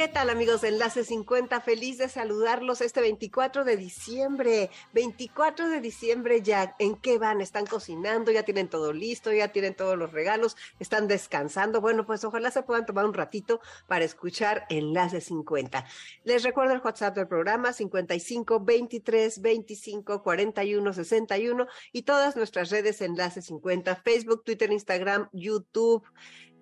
¿Qué tal amigos de Enlace 50? Feliz de saludarlos este 24 de diciembre. 24 de diciembre ya. ¿En qué van? ¿Están cocinando? ¿Ya tienen todo listo? ¿Ya tienen todos los regalos? ¿Están descansando? Bueno, pues ojalá se puedan tomar un ratito para escuchar Enlace 50. Les recuerdo el WhatsApp del programa 55 23 25 41 61 y todas nuestras redes Enlace 50, Facebook, Twitter, Instagram, YouTube.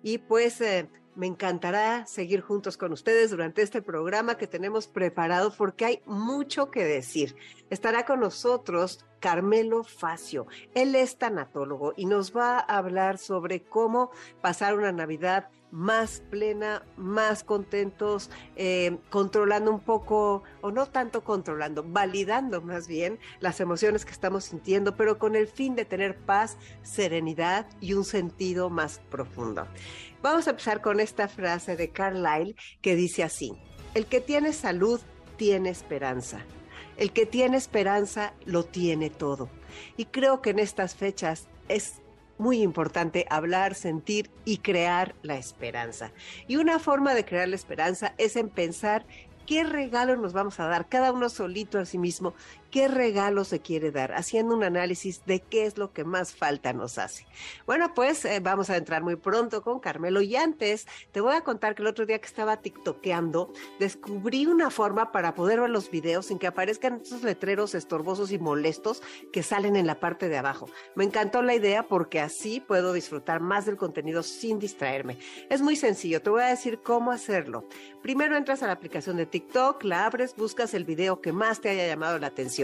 Y pues... Eh, me encantará seguir juntos con ustedes durante este programa que tenemos preparado porque hay mucho que decir. Estará con nosotros Carmelo Facio. Él es tanatólogo y nos va a hablar sobre cómo pasar una Navidad más plena, más contentos, eh, controlando un poco, o no tanto controlando, validando más bien las emociones que estamos sintiendo, pero con el fin de tener paz, serenidad y un sentido más profundo. Vamos a empezar con esta frase de Carlyle que dice así, el que tiene salud tiene esperanza. El que tiene esperanza lo tiene todo. Y creo que en estas fechas es muy importante hablar, sentir y crear la esperanza. Y una forma de crear la esperanza es en pensar qué regalo nos vamos a dar, cada uno solito a sí mismo, qué regalo se quiere dar, haciendo un análisis de qué es lo que más falta nos hace. Bueno, pues eh, vamos a entrar muy pronto con Carmelo y antes te voy a contar que el otro día que estaba tiktokeando, descubrí una forma para poder ver los videos sin que aparezcan esos letreros estorbosos y molestos que salen en la parte de abajo. Me encantó la idea porque así puedo disfrutar más del contenido sin distraerme. Es muy sencillo, te voy a decir cómo hacerlo. Primero entras a la aplicación de TikTok la abres, buscas el video que más te haya llamado la atención.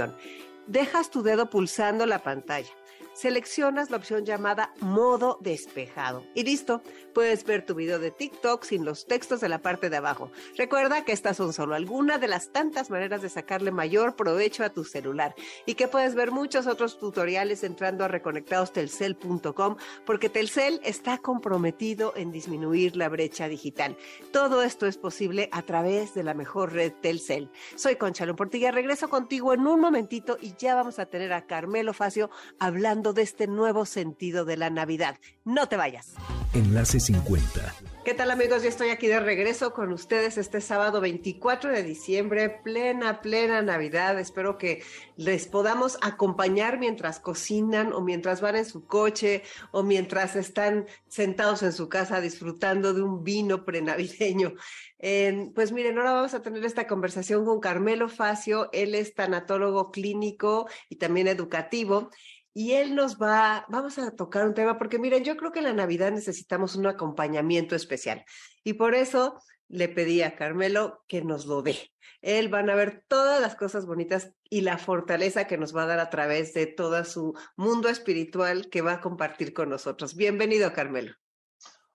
Dejas tu dedo pulsando la pantalla seleccionas la opción llamada modo despejado y listo, puedes ver tu video de TikTok sin los textos de la parte de abajo. Recuerda que estas son solo algunas de las tantas maneras de sacarle mayor provecho a tu celular y que puedes ver muchos otros tutoriales entrando a reconectadostelcel.com porque Telcel está comprometido en disminuir la brecha digital. Todo esto es posible a través de la mejor red Telcel. Soy Conchalo Portilla, regreso contigo en un momentito y ya vamos a tener a Carmelo Facio hablando de este nuevo sentido de la Navidad. No te vayas. Enlace 50. ¿Qué tal amigos? Ya estoy aquí de regreso con ustedes este sábado 24 de diciembre, plena, plena Navidad. Espero que les podamos acompañar mientras cocinan o mientras van en su coche o mientras están sentados en su casa disfrutando de un vino prenavideño. pues miren, ahora vamos a tener esta conversación con Carmelo Facio. Él es tanatólogo clínico y también educativo y él nos va, vamos a tocar un tema, porque miren, yo creo que en la Navidad necesitamos un acompañamiento especial. Y por eso le pedí a Carmelo que nos lo dé. Él van a ver todas las cosas bonitas y la fortaleza que nos va a dar a través de todo su mundo espiritual que va a compartir con nosotros. Bienvenido, Carmelo.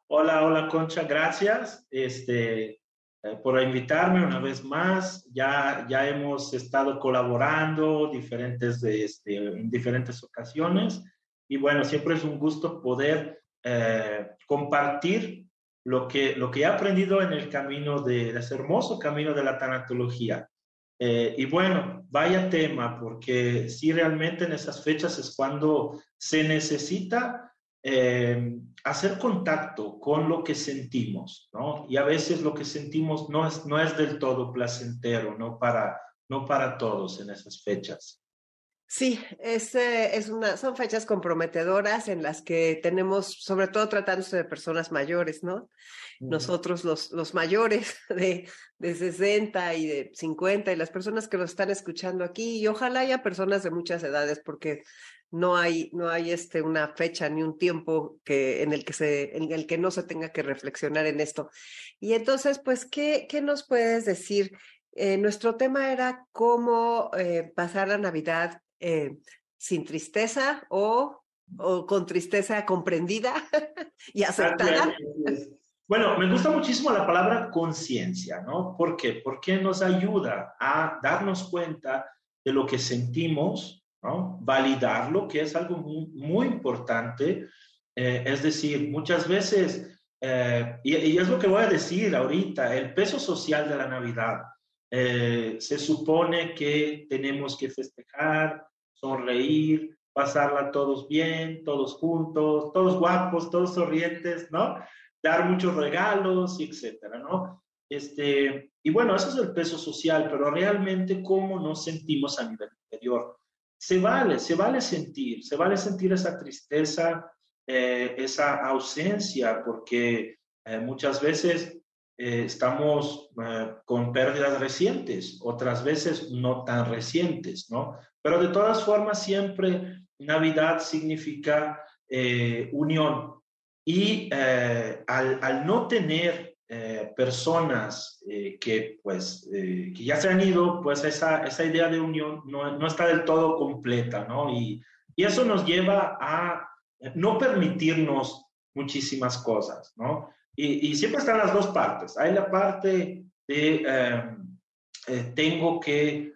Hola, hola, Concha, gracias. Este, eh, por invitarme una vez más. Ya, ya hemos estado colaborando diferentes este, en diferentes ocasiones y bueno, siempre es un gusto poder eh, compartir lo que, lo que he aprendido en el camino de, ese hermoso camino de la tanatología. Eh, y bueno, vaya tema, porque sí realmente en esas fechas es cuando se necesita eh, hacer contacto con lo que sentimos, ¿no? Y a veces lo que sentimos no es, no es del todo placentero, no para, no para todos en esas fechas. Sí, es, eh, es una, son fechas comprometedoras en las que tenemos, sobre todo tratándose de personas mayores, ¿no? Nosotros los, los mayores de, de 60 y de 50 y las personas que nos están escuchando aquí, y ojalá haya personas de muchas edades, porque no hay, no hay este, una fecha ni un tiempo que, en, el que se, en el que no se tenga que reflexionar en esto. Y entonces, pues, ¿qué, qué nos puedes decir? Eh, nuestro tema era cómo eh, pasar la Navidad eh, sin tristeza o, o, con tristeza comprendida y aceptada. Bueno, me gusta muchísimo la palabra conciencia, ¿no? ¿Por qué? Porque nos ayuda a darnos cuenta de lo que sentimos, ¿no? Validarlo, que es algo muy, importante. Eh, es decir, muchas veces, eh, y, es lo que voy a decir ahorita, el peso social de la Navidad. Eh, se supone que tenemos que festejar, sonreír, pasarla todos bien, todos juntos, todos guapos, todos sonrientes, ¿no? dar muchos regalos, etcétera. Este, y bueno, eso es el peso social, pero realmente cómo nos sentimos a nivel interior. Se vale, se vale sentir, se vale sentir esa tristeza, eh, esa ausencia, porque eh, muchas veces eh, estamos con pérdidas recientes, otras veces no tan recientes, ¿no? Pero de todas formas, siempre Navidad significa unión, y eh, al, no tener personas eh, que, pues, que ya se han ido, pues esa, esa idea de unión no, no, está del todo completa, ¿no? Y, y, eso nos lleva a no permitirnos muchísimas cosas, ¿no? Y, y siempre están las dos partes. Hay la parte de tengo que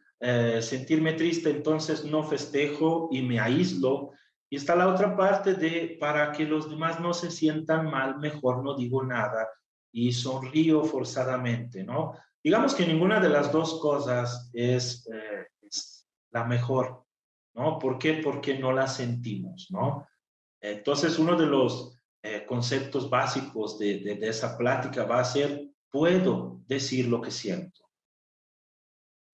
sentirme triste, entonces no festejo y me aíslo y está la otra parte de, para que los demás no se sientan mal, mejor no digo nada y sonrío forzadamente, ¿no? Digamos que ninguna de las dos cosas es, eh, la mejor, ¿no? ¿Por qué? Porque no la sentimos, ¿no? Entonces, uno de los eh, conceptos básicos de, de, de esa plática va a ser, puedo decir lo que siento.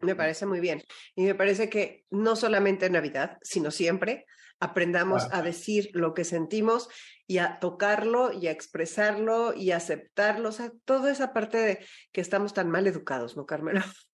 Me parece muy bien. Y me parece que no solamente en Navidad, sino siempre, aprendamos a decir lo que sentimos y a tocarlo y a expresarlo y a aceptarlo, o sea, toda esa parte de que estamos tan mal educados, ¿no, Carmelo?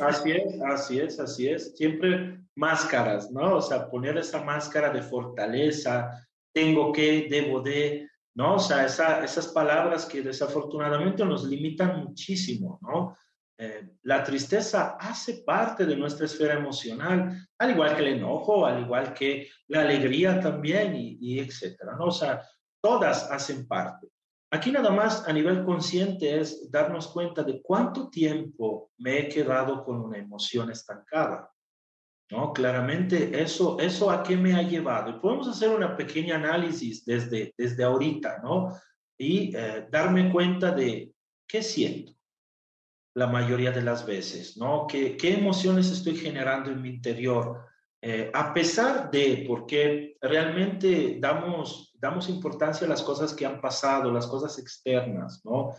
Así es, así es, así es. Siempre máscaras, ¿no? O sea, poner esa máscara de fortaleza, tengo que, debo de, ¿no? O sea, esas palabras que desafortunadamente nos limitan muchísimo, ¿no? Eh, la tristeza hace parte de nuestra esfera emocional, al igual que el enojo, al igual que la alegría también, y, etcétera, ¿no? O sea, todas hacen parte. Aquí nada más a nivel consciente es darnos cuenta de cuánto tiempo me he quedado con una emoción estancada. ¿No? Claramente eso, eso a qué me ha llevado. Y podemos hacer una pequeña análisis desde, desde ahorita, ¿no? Y eh, darme cuenta de qué siento, la mayoría de las veces, ¿no? ¿Qué, qué emociones estoy generando en mi interior? Eh, a pesar de, porque realmente damos, damos importancia a las cosas que han pasado, las cosas externas, ¿no?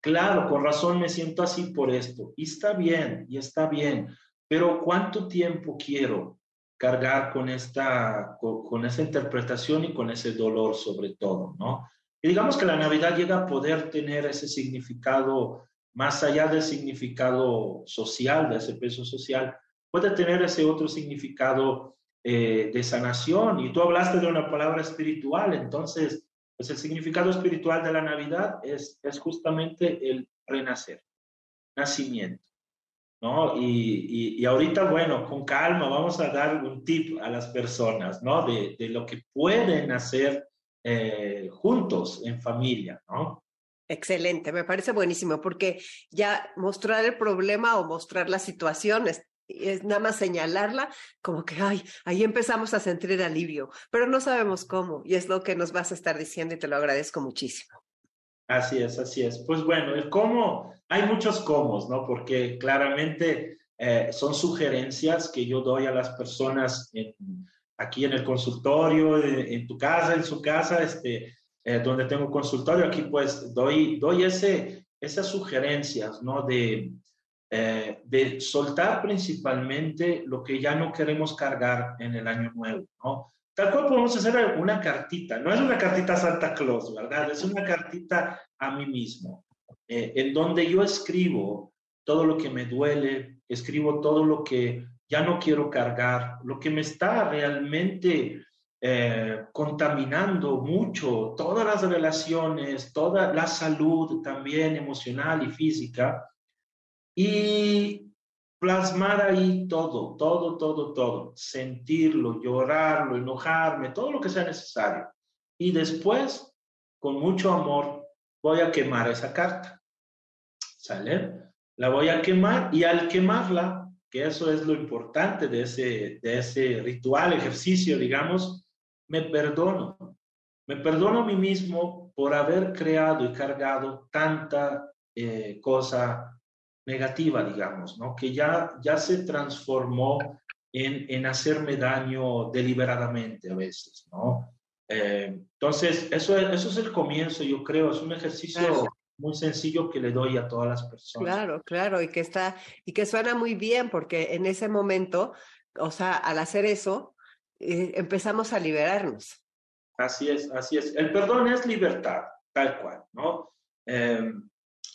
Claro, con razón me siento así por esto. Y está bien, y está bien, pero ¿cuánto tiempo quiero cargar con esta, con, esa interpretación y con ese dolor sobre todo, ¿no? Y digamos que la Navidad llega a poder tener ese significado más allá del significado social, de ese peso social, puede tener ese otro significado eh, de sanación. Y tú hablaste de una palabra espiritual, entonces, pues el significado espiritual de la Navidad es, es justamente el renacer, nacimiento. ¿no? Y, y, ahorita, bueno, con calma vamos a dar un tip a las personas, ¿no? De, de lo que pueden hacer eh, juntos en familia, ¿no? Excelente, me parece buenísimo porque ya mostrar el problema o mostrar la situación es, nada más señalarla como que, ay, ahí empezamos a sentir alivio, pero no sabemos cómo y es lo que nos vas a estar diciendo y te lo agradezco muchísimo. Así es, así es. Pues bueno, el cómo, hay muchos cómo, ¿no? Porque claramente eh, son sugerencias que yo doy a las personas aquí en el consultorio, en tu casa, en su casa, este, eh, donde tengo consultorio, aquí pues doy, doy esas sugerencias, ¿no? De, eh, de soltar principalmente lo que ya no queremos cargar en el año nuevo, ¿no? Tal cual podemos hacer una cartita, no es una cartita Santa Claus, ¿verdad? Es una cartita a mí mismo, eh, en donde yo escribo todo lo que me duele, escribo todo lo que ya no quiero cargar, lo que me está realmente eh, contaminando mucho todas las relaciones, toda la salud también emocional y física, y plasmar ahí todo, todo, todo, todo, sentirlo, llorarlo, enojarme, todo lo que sea necesario. Y después, con mucho amor, voy a quemar esa carta. ¿Sale? La voy a quemar y al quemarla, que eso es lo importante de ese, de ese ritual, ejercicio, digamos, me perdono. Me perdono a mí mismo por haber creado y cargado tanta eh, cosa negativa, digamos, ¿no? Que ya, ya se transformó en, en hacerme daño deliberadamente a veces, ¿no? Eh, entonces, eso, eso es el comienzo, yo creo, es un ejercicio muy sencillo que le doy a todas las personas. Claro, claro, y que está, y que suena muy bien, porque en ese momento, o sea, al hacer eso, eh, empezamos a liberarnos. Así es, así es. El perdón es libertad, tal cual, ¿no? Eh,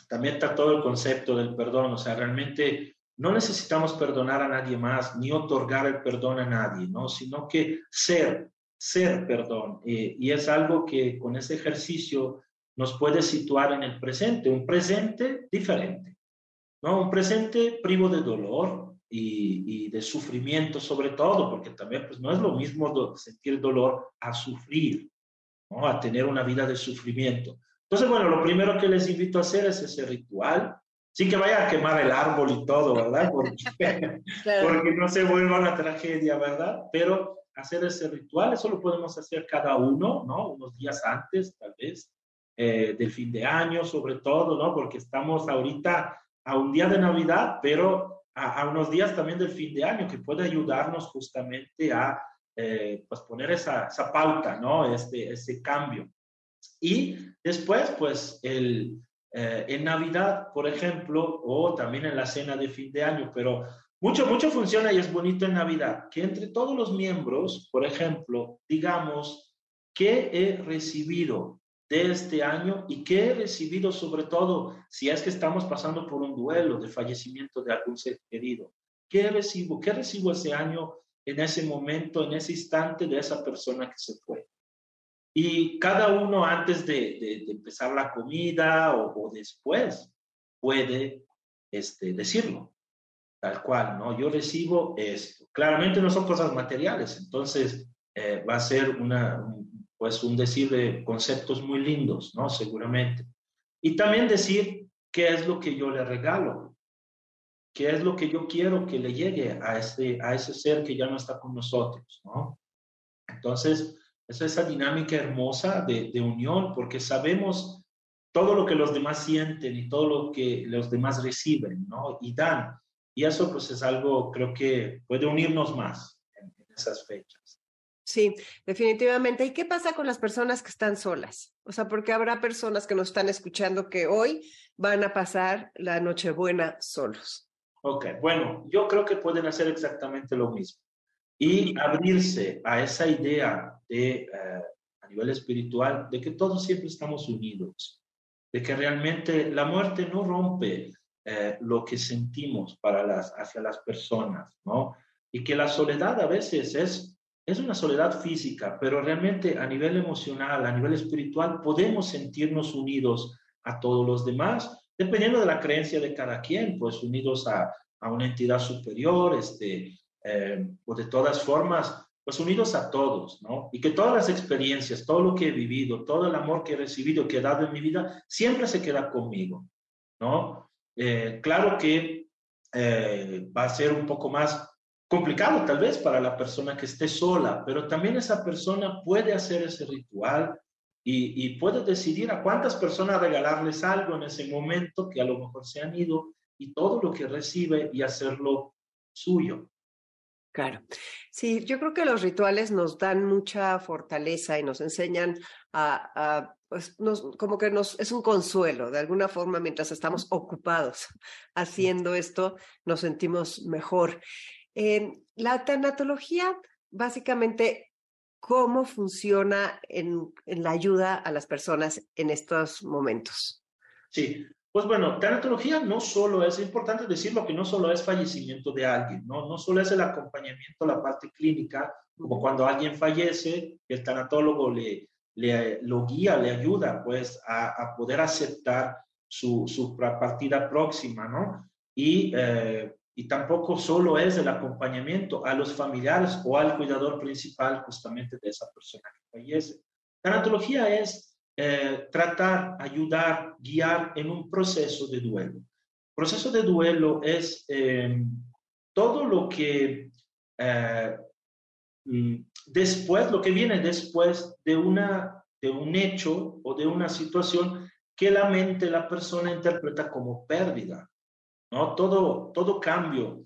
también está todo el concepto del perdón, o sea, realmente no necesitamos perdonar a nadie más ni otorgar el perdón a nadie, ¿no? Sino que ser, ser perdón. Eh, y es algo que con ese ejercicio nos puede situar en el presente, un presente diferente, ¿no? Un presente privo de dolor y, y de sufrimiento sobre todo, porque también pues, no es lo mismo sentir dolor a sufrir, ¿no? A tener una vida de sufrimiento. Entonces, bueno, lo primero que les invito a hacer es ese ritual. Sí que vaya a quemar el árbol y todo, ¿verdad? Porque, porque no se vuelva una tragedia, ¿verdad? Pero hacer ese ritual, eso lo podemos hacer cada uno, ¿no? Unos días antes, tal vez, eh, del fin de año, sobre todo, ¿no? Porque estamos ahorita a un día de Navidad, pero a, a unos días también del fin de año, que puede ayudarnos justamente a eh, pues poner esa, esa pauta, ¿no? Este, ese cambio. Y después, pues, el, eh, en Navidad, por ejemplo, o también en la cena de fin de año, pero mucho, mucho funciona y es bonito en Navidad, que entre todos los miembros, por ejemplo, digamos, ¿qué he recibido de este año y qué he recibido sobre todo si es que estamos pasando por un duelo de fallecimiento de algún ser querido? ¿Qué recibo? ¿Qué recibo ese año en ese momento, en ese instante de esa persona que se fue? Y cada uno antes de, empezar la comida o, después puede este, decirlo, tal cual, ¿no? Yo recibo esto. Claramente no son cosas materiales, entonces eh, va a ser una, pues un decir de conceptos muy lindos, ¿no? Seguramente. Y también decir qué es lo que yo le regalo, qué es lo que yo quiero que le llegue a ese, a ese ser que ya no está con nosotros, ¿no? Entonces, es esa dinámica hermosa de, unión, porque sabemos todo lo que los demás sienten y todo lo que los demás reciben, ¿no? Y dan. Y eso pues es algo, creo que puede unirnos más en esas fechas. Sí, definitivamente. ¿Y qué pasa con las personas que están solas? O sea, porque habrá personas que nos están escuchando que hoy van a pasar la Nochebuena solos. Ok, bueno, yo creo que pueden hacer exactamente lo mismo y abrirse a esa idea de, eh, a nivel espiritual de que todos siempre estamos unidos, de que realmente la muerte no rompe eh, lo que sentimos para las, hacia las personas, ¿no? Y que la soledad a veces es, es una soledad física, pero realmente a nivel emocional, a nivel espiritual, podemos sentirnos unidos a todos los demás, dependiendo de la creencia de cada quien, pues unidos a, a una entidad superior, este, eh, o de todas formas, pues unidos a todos, ¿no? Y que todas las experiencias, todo lo que he vivido, todo el amor que he recibido, que he dado en mi vida, siempre se queda conmigo, ¿no? Eh, claro que eh, va a ser un poco más complicado tal vez para la persona que esté sola, pero también esa persona puede hacer ese ritual y, puede decidir a cuántas personas regalarles algo en ese momento que a lo mejor se han ido y todo lo que recibe y hacerlo suyo. Claro. Sí, yo creo que los rituales nos dan mucha fortaleza y nos enseñan a, pues, como que nos es un consuelo, de alguna forma, mientras estamos ocupados haciendo esto, nos sentimos mejor. Eh, la tanatología, básicamente, ¿cómo funciona en, en la ayuda a las personas en estos momentos? Sí, pues bueno, tanatología no solo es, es importante decirlo que no solo es fallecimiento de alguien, ¿no? no solo es el acompañamiento, la parte clínica, como cuando alguien fallece, el tanatólogo le, le lo guía, le ayuda pues a, a poder aceptar su, su, partida próxima, ¿no? Y, eh, y tampoco solo es el acompañamiento a los familiares o al cuidador principal justamente de esa persona que fallece. Tanatología es eh, tratar, ayudar, guiar en un proceso de duelo. Proceso de duelo es eh, todo lo que eh, mm, después, lo que viene después de, una, de un hecho o de una situación que la mente, la persona interpreta como pérdida. ¿No? Todo, todo cambio.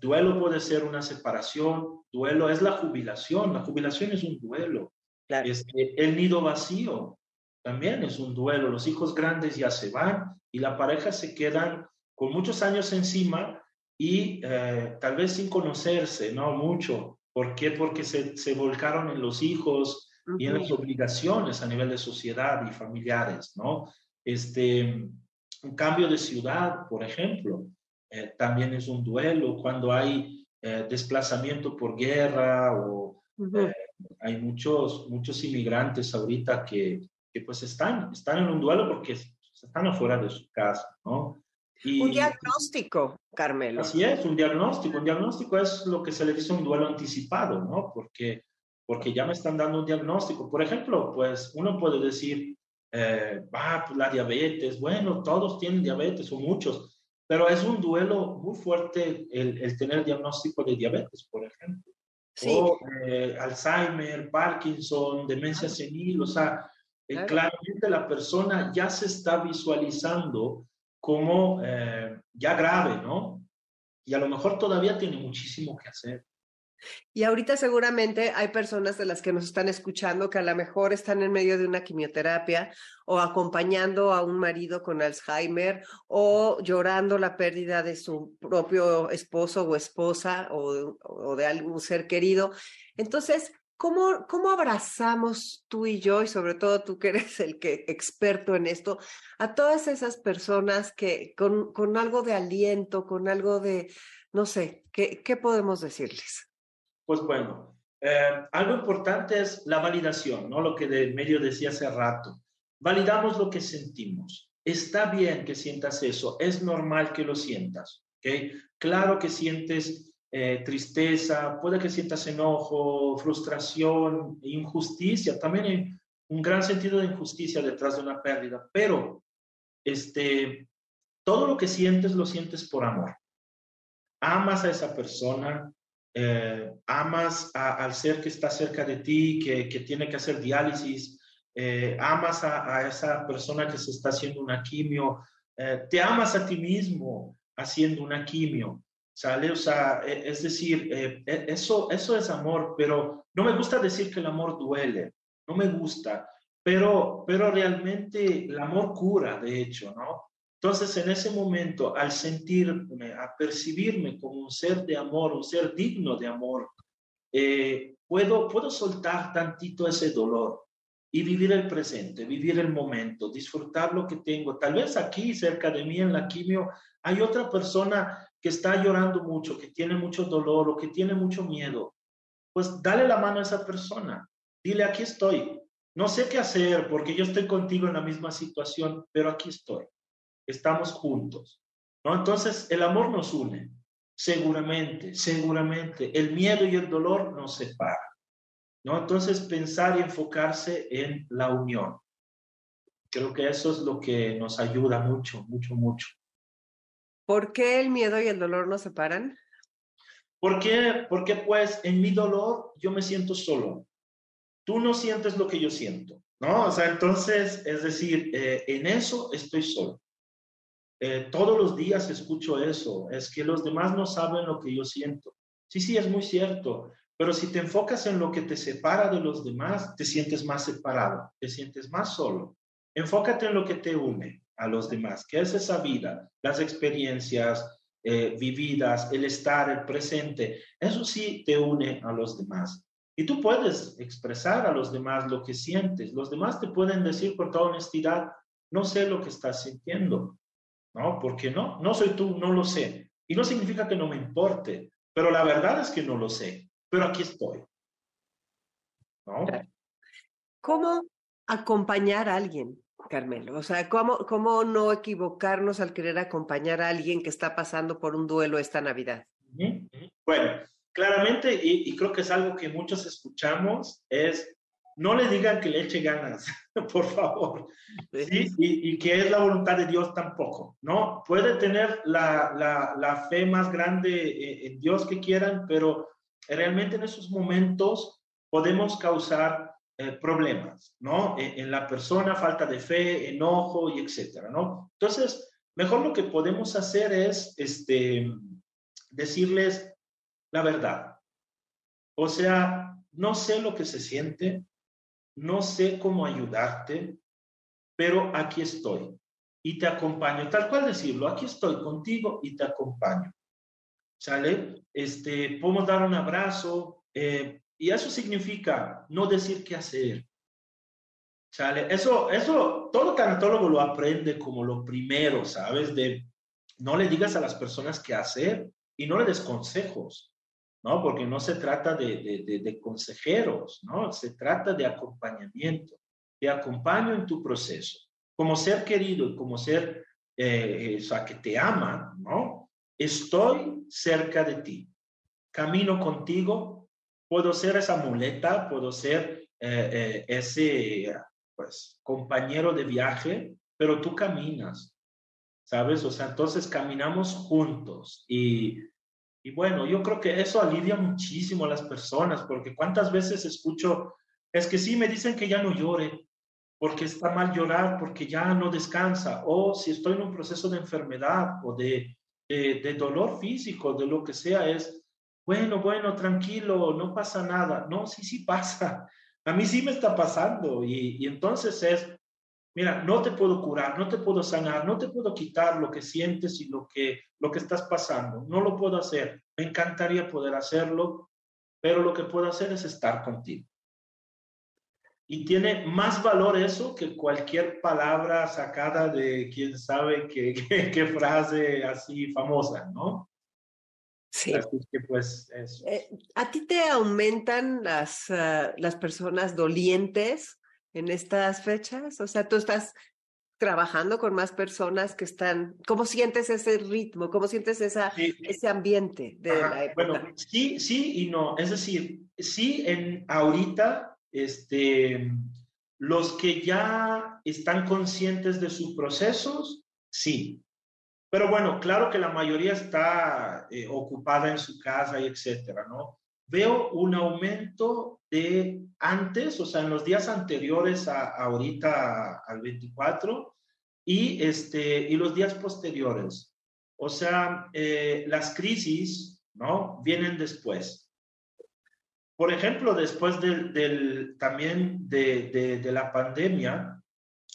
duelo puede ser una separación, duelo es la jubilación, la jubilación es un duelo. Este, el nido vacío, también es un duelo. Los hijos grandes ya se van y la pareja se quedan con muchos años encima y eh, tal vez sin conocerse, ¿no? Mucho. ¿Por qué? Porque se, se volcaron en los hijos y en las obligaciones a nivel de sociedad y familiares, ¿no? Este, un cambio de ciudad, por ejemplo, eh, también es un duelo cuando hay eh, desplazamiento por guerra o hay muchos, muchos inmigrantes ahorita que, pues están, están en un duelo porque están afuera de su casa, ¿no? Y, un diagnóstico, Carmelo. Así es, un diagnóstico. Un diagnóstico es lo que se le dice un duelo anticipado, ¿no? Porque, porque ya me están dando un diagnóstico. Por ejemplo, pues uno puede decir, eh, ah, pues la diabetes, bueno, todos tienen diabetes o muchos, pero es un duelo muy fuerte el, el tener diagnóstico de diabetes, por ejemplo. Sí. O eh, Alzheimer, Parkinson, demencia senil, o sea, eh, claramente la persona ya se está visualizando como eh, ya grave, ¿no? Y a lo mejor todavía tiene muchísimo que hacer. Y ahorita seguramente hay personas de las que nos están escuchando que a lo mejor están en medio de una quimioterapia o acompañando a un marido con Alzheimer o llorando la pérdida de su propio esposo o esposa o, de algún ser querido. Entonces, ¿Cómo, ¿Cómo abrazamos tú y yo, y sobre todo tú que eres el que experto en esto, a todas esas personas que con, con algo de aliento, con algo de, no sé, ¿qué, qué podemos decirles? Pues bueno, eh, algo importante es la validación, ¿no? Lo que de medio decía hace rato. Validamos lo que sentimos. Está bien que sientas eso, es normal que lo sientas, ¿ok? Claro que sientes eh, tristeza, puede que sientas enojo, frustración, injusticia, también hay un gran sentido de injusticia detrás de una pérdida, pero este, todo lo que sientes lo sientes por amor. Amas a esa persona, eh, amas al ser que está cerca de ti, que, que tiene que hacer diálisis, eh, amas a, esa persona que se está haciendo una quimio, te amas a ti mismo haciendo una quimio. ¿sale? O sea, e, es decir, eh, e, eso, eso es amor, pero no me gusta decir que el amor duele, no me gusta, pero, pero realmente el amor cura, de hecho, ¿no? Entonces, en ese momento, al sentirme, a percibirme como un ser de amor, un ser digno de amor, eh, puedo, puedo soltar tantito ese dolor y vivir el presente, vivir el momento, disfrutar lo que tengo. Tal vez aquí, cerca de mí, en la quimio, hay otra persona que está llorando mucho, que tiene mucho dolor o que tiene mucho miedo, pues dale la mano a esa persona. Dile, aquí estoy. No sé qué hacer porque yo estoy contigo en la misma situación, pero aquí estoy. Estamos juntos. ¿no? Entonces, el amor nos une. Seguramente, seguramente. El miedo y el dolor nos separan. ¿no? Entonces, pensar y enfocarse en la unión. Creo que eso es lo que nos ayuda mucho, mucho, mucho. ¿Por qué el miedo y el dolor nos separan? Porque, porque pues en mi dolor yo me siento solo. Tú no sientes lo que yo siento, ¿no? O sea, entonces, es decir, eh, en eso estoy solo. Eh, todos los días escucho eso, es que los demás no saben lo que yo siento. Sí, sí, es muy cierto, pero si te enfocas en lo que te separa de los demás, te sientes más separado, te sientes más solo. Enfócate en lo que te une a los demás, que es esa vida, las experiencias eh, vividas, el estar, el presente, eso sí te une a los demás. Y tú puedes expresar a los demás lo que sientes. Los demás te pueden decir con toda honestidad, no sé lo que estás sintiendo. ¿No? porque no? No soy tú, no lo sé. Y no significa que no me importe, pero la verdad es que no lo sé. Pero aquí estoy. ¿No? ¿Cómo acompañar a alguien? Carmelo? O sea, ¿cómo, ¿cómo no equivocarnos al querer acompañar a alguien que está pasando por un duelo esta Navidad? Bueno, claramente, y, creo que es algo que muchos escuchamos, es no le digan que le eche ganas, por favor. ¿sí? Y, que es la voluntad de Dios tampoco, ¿no? Puede tener la, la, la fe más grande en Dios que quieran, pero realmente en esos momentos podemos causar eh, problemas, ¿no? En, en, la persona, falta de fe, enojo y etcétera, ¿no? Entonces, mejor lo que podemos hacer es, este, decirles la verdad. O sea, no sé lo que se siente, no sé cómo ayudarte, pero aquí estoy y te acompaño. Tal cual decirlo, aquí estoy contigo y te acompaño. ¿Sale? Este, podemos dar un abrazo eh, y eso significa no decir qué hacer. ¿Sale? Eso, eso, todo tanatólogo lo aprende como lo primero, ¿sabes? De no le digas a las personas qué hacer y no le des consejos. ¿No? Porque no se trata de, de, consejeros, ¿no? Se trata de acompañamiento. Te acompaño en tu proceso. Como ser querido, como ser, eh, o sea, que te ama, ¿no? Estoy cerca de ti. Camino contigo. Puedo ser esa muleta, puedo ser eh, eh, ese, pues, compañero de viaje, pero tú caminas, ¿sabes? O sea, entonces caminamos juntos y y bueno, yo creo que eso alivia muchísimo a las personas, porque cuántas veces escucho, es que sí, me dicen que ya no llore, porque está mal llorar, porque ya no descansa, o si estoy en un proceso de enfermedad o de, de, dolor físico, de lo que sea, es, bueno, bueno, tranquilo, no pasa nada. No, sí, sí pasa. A mí sí me está pasando. Y, y entonces es, mira, no te puedo curar, no te puedo sanar, no te puedo quitar lo que sientes y lo que, lo que estás pasando. No lo puedo hacer. Me encantaría poder hacerlo, pero lo que puedo hacer es estar contigo. Y tiene más valor eso que cualquier palabra sacada de quién sabe qué, qué, frase así famosa, ¿no? Sí. que pues eh, ¿A ti te aumentan las, ah, las personas dolientes en estas fechas? O sea, tú estás trabajando con más personas que están, ¿cómo sientes ese ritmo? ¿Cómo sientes esa, ese ambiente de la época? Bueno, sí, sí y no. Es decir, sí, en ahorita, este, los que ya están conscientes de sus procesos, sí. Pero bueno, claro que la mayoría está eh, ocupada en su casa y etcétera, ¿no? Veo un aumento de antes, o sea, en los días anteriores a, ahorita al 24 y, este, y los días posteriores. O sea, eh, las crisis, ¿no? Vienen después. Por ejemplo, después del, del también de, de, de, la pandemia,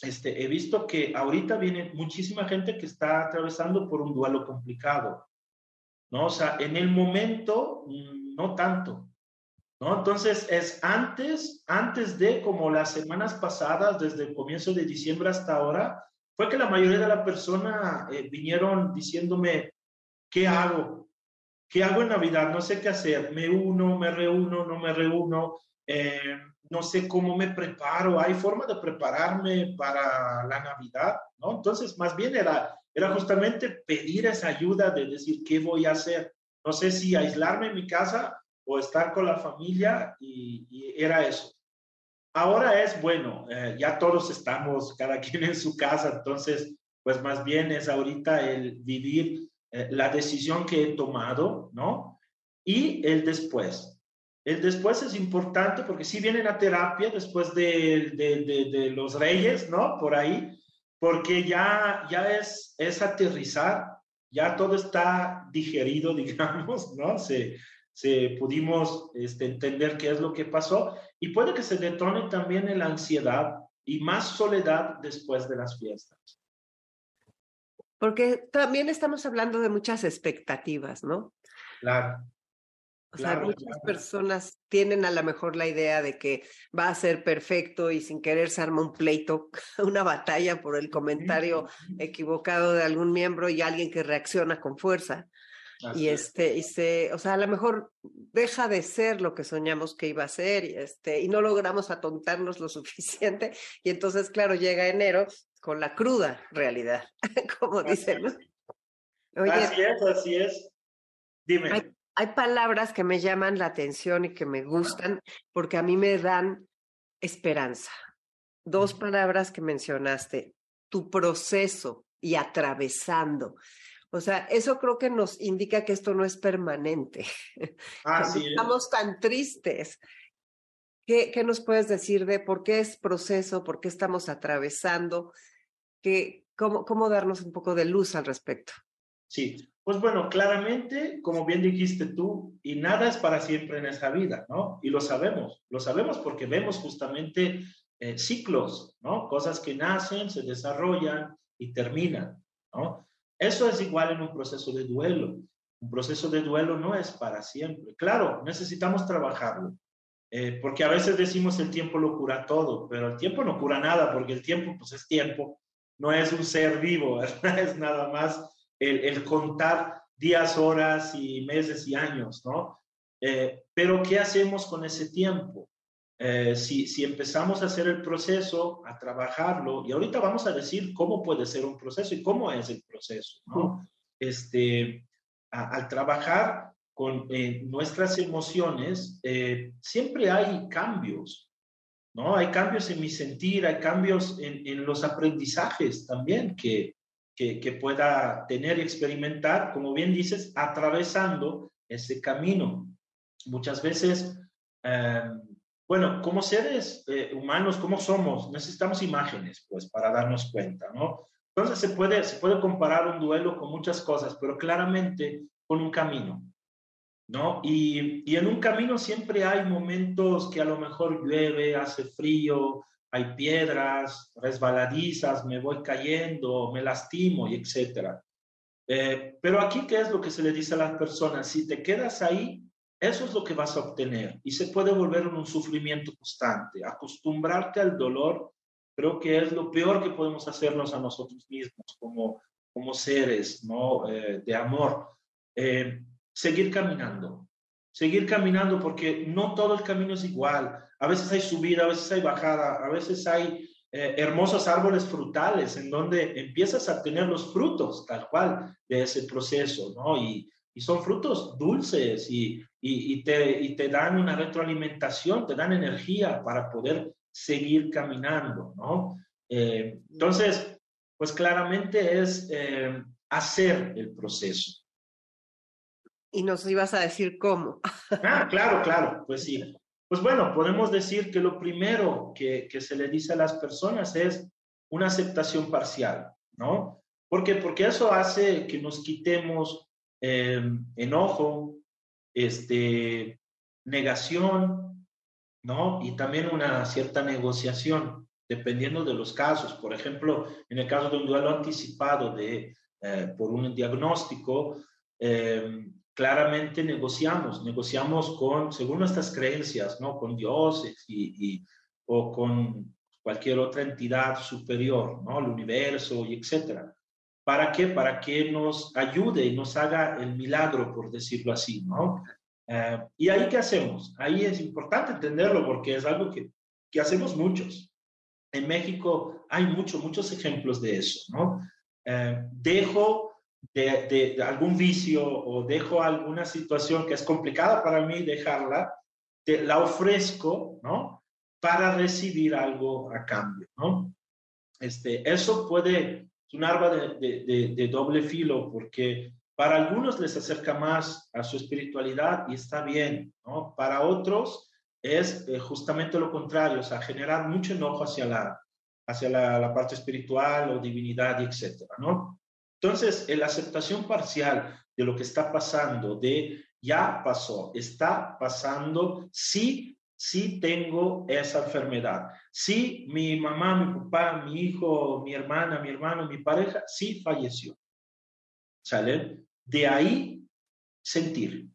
este, he visto que ahorita viene muchísima gente que está atravesando por un duelo complicado, ¿no? O sea, en el momento mm, no tanto. ¿no? Entonces es antes, antes de como las semanas pasadas, desde el comienzo de diciembre hasta ahora, fue que la mayoría de las personas eh, vinieron diciéndome, ¿qué hago? ¿Qué hago en Navidad? No sé qué hacer. Me uno, me reúno, no me reúno. Eh, no sé cómo me preparo. ¿Hay forma de prepararme para la Navidad? ¿no? Entonces, más bien era, era justamente pedir esa ayuda de decir, ¿qué voy a hacer? No sé si aislarme en mi casa o estar con la familia y, era eso. Ahora es, bueno, eh, ya todos estamos, cada quien en su casa, entonces, pues más bien es ahorita el vivir eh, la decisión que he tomado, ¿no? Y el después. El después es importante porque si vienen a terapia después de, de, de, los reyes, ¿no? Por ahí, porque ya, ya es, es aterrizar ya todo está digerido, digamos, ¿no? Se, se pudimos este, entender qué es lo que pasó y puede que se detone también en la ansiedad y más soledad después de las fiestas. Porque también estamos hablando de muchas expectativas, ¿no? Claro. O sea, muchas personas tienen a lo mejor la idea de que va a ser perfecto y sin querer se arma un pleito, una batalla por el comentario equivocado de algún miembro y alguien que reacciona con fuerza. y este, y se, o sea, a lo mejor deja de ser lo que soñamos que iba a ser y este, y no logramos atontarnos lo suficiente. Y entonces, claro, llega enero con la cruda realidad, como dicen. así es, así es. Dime hay palabras que me llaman la atención y que me gustan porque a mí me dan esperanza. Dos palabras que mencionaste, tu proceso y atravesando. O sea, eso creo que nos indica que esto no es permanente. Ah, Estamos tan tristes. ¿Qué, ¿Qué, nos puedes decir de por qué es proceso, por qué estamos atravesando? ¿Qué, cómo, ¿Cómo darnos un poco de luz al respecto? Sí, pues bueno, claramente, como bien dijiste tú, y nada es para siempre en esa vida, ¿no? Y lo sabemos, lo sabemos porque vemos justamente eh, ciclos, ¿no? Cosas que nacen, se desarrollan y terminan, ¿no? Eso es igual en un proceso de duelo. Un proceso de duelo no es para siempre. Claro, necesitamos trabajarlo, eh, porque a veces decimos el tiempo lo cura todo, pero el tiempo no cura nada, porque el tiempo, pues es tiempo, no es un ser vivo, es nada más el, contar días, horas y meses y años, ¿no? Eh, pero ¿qué hacemos con ese tiempo? Eh, si, si, empezamos a hacer el proceso, a trabajarlo, y ahorita vamos a decir cómo puede ser un proceso y cómo es el proceso, ¿no? Este, al trabajar con eh, nuestras emociones, siempre hay cambios, ¿no? Hay cambios en mi sentir, hay cambios en, en los aprendizajes también que, que, pueda tener y experimentar, como bien dices, atravesando ese camino. Muchas veces, em, bueno, como seres eh, humanos, como somos, necesitamos imágenes, pues, para darnos cuenta, ¿no? Entonces se puede, se puede comparar un duelo con muchas cosas, pero claramente con un camino, ¿no? Y, y en un camino siempre hay momentos que a lo mejor llueve, hace frío, hay piedras resbaladizas, me voy cayendo, me lastimo y etcétera. Eh, pero aquí, ¿qué es lo que se le dice a las personas? Si te quedas ahí, eso es lo que vas a obtener y se puede volver un sufrimiento constante. Acostumbrarte al dolor creo que es lo peor que podemos hacernos a nosotros mismos como, como seres ¿no? Eh, de amor. Eh, seguir caminando, seguir caminando porque no todo el camino es igual. A veces hay subida, a veces hay bajada, a veces hay eh, hermosos árboles frutales en donde empiezas a tener los frutos tal cual de ese proceso, ¿no? Y, y son frutos dulces y, y, te, y te dan una retroalimentación, te dan energía para poder seguir caminando, ¿no? Eh, entonces, pues claramente es eh, hacer el proceso y nos ibas a decir cómo. Ah, claro, claro, pues sí. Pues bueno, podemos decir que lo primero que, se le dice a las personas es una aceptación parcial, ¿no? ¿Por qué? Porque eso hace que nos quitemos em, enojo, este, negación, ¿no? Y también una cierta negociación, dependiendo de los casos. Por ejemplo, en el caso de un duelo anticipado de, eh, por un diagnóstico, eh, claramente negociamos, negociamos con, según nuestras creencias, ¿no? Con Dios y, o con cualquier otra entidad superior, ¿no? El universo y etcétera. ¿Para qué? Para que nos ayude y nos haga el milagro, por decirlo así, ¿no? Eh, ¿Y ahí qué hacemos? Ahí es importante entenderlo porque es algo que, que hacemos muchos. En México hay muchos, muchos ejemplos de eso, ¿no? Eh, dejo de, algún vicio o dejo alguna situación que es complicada para mí dejarla, te, la ofrezco, ¿no? Para recibir algo a cambio, ¿no? Este, eso puede, es un arma de, de, doble filo porque para algunos les acerca más a su espiritualidad y está bien, ¿no? Para otros es eh, justamente lo contrario, o sea, generar mucho enojo hacia la, hacia la, parte espiritual o divinidad etcétera, ¿no? Entonces, la aceptación parcial de lo que está pasando, de ya pasó, está pasando, sí, sí tengo esa enfermedad. Sí, mi mamá, mi papá, mi hijo, mi hermana, mi hermano, mi pareja, sí falleció. ¿Sale? De ahí, sentir.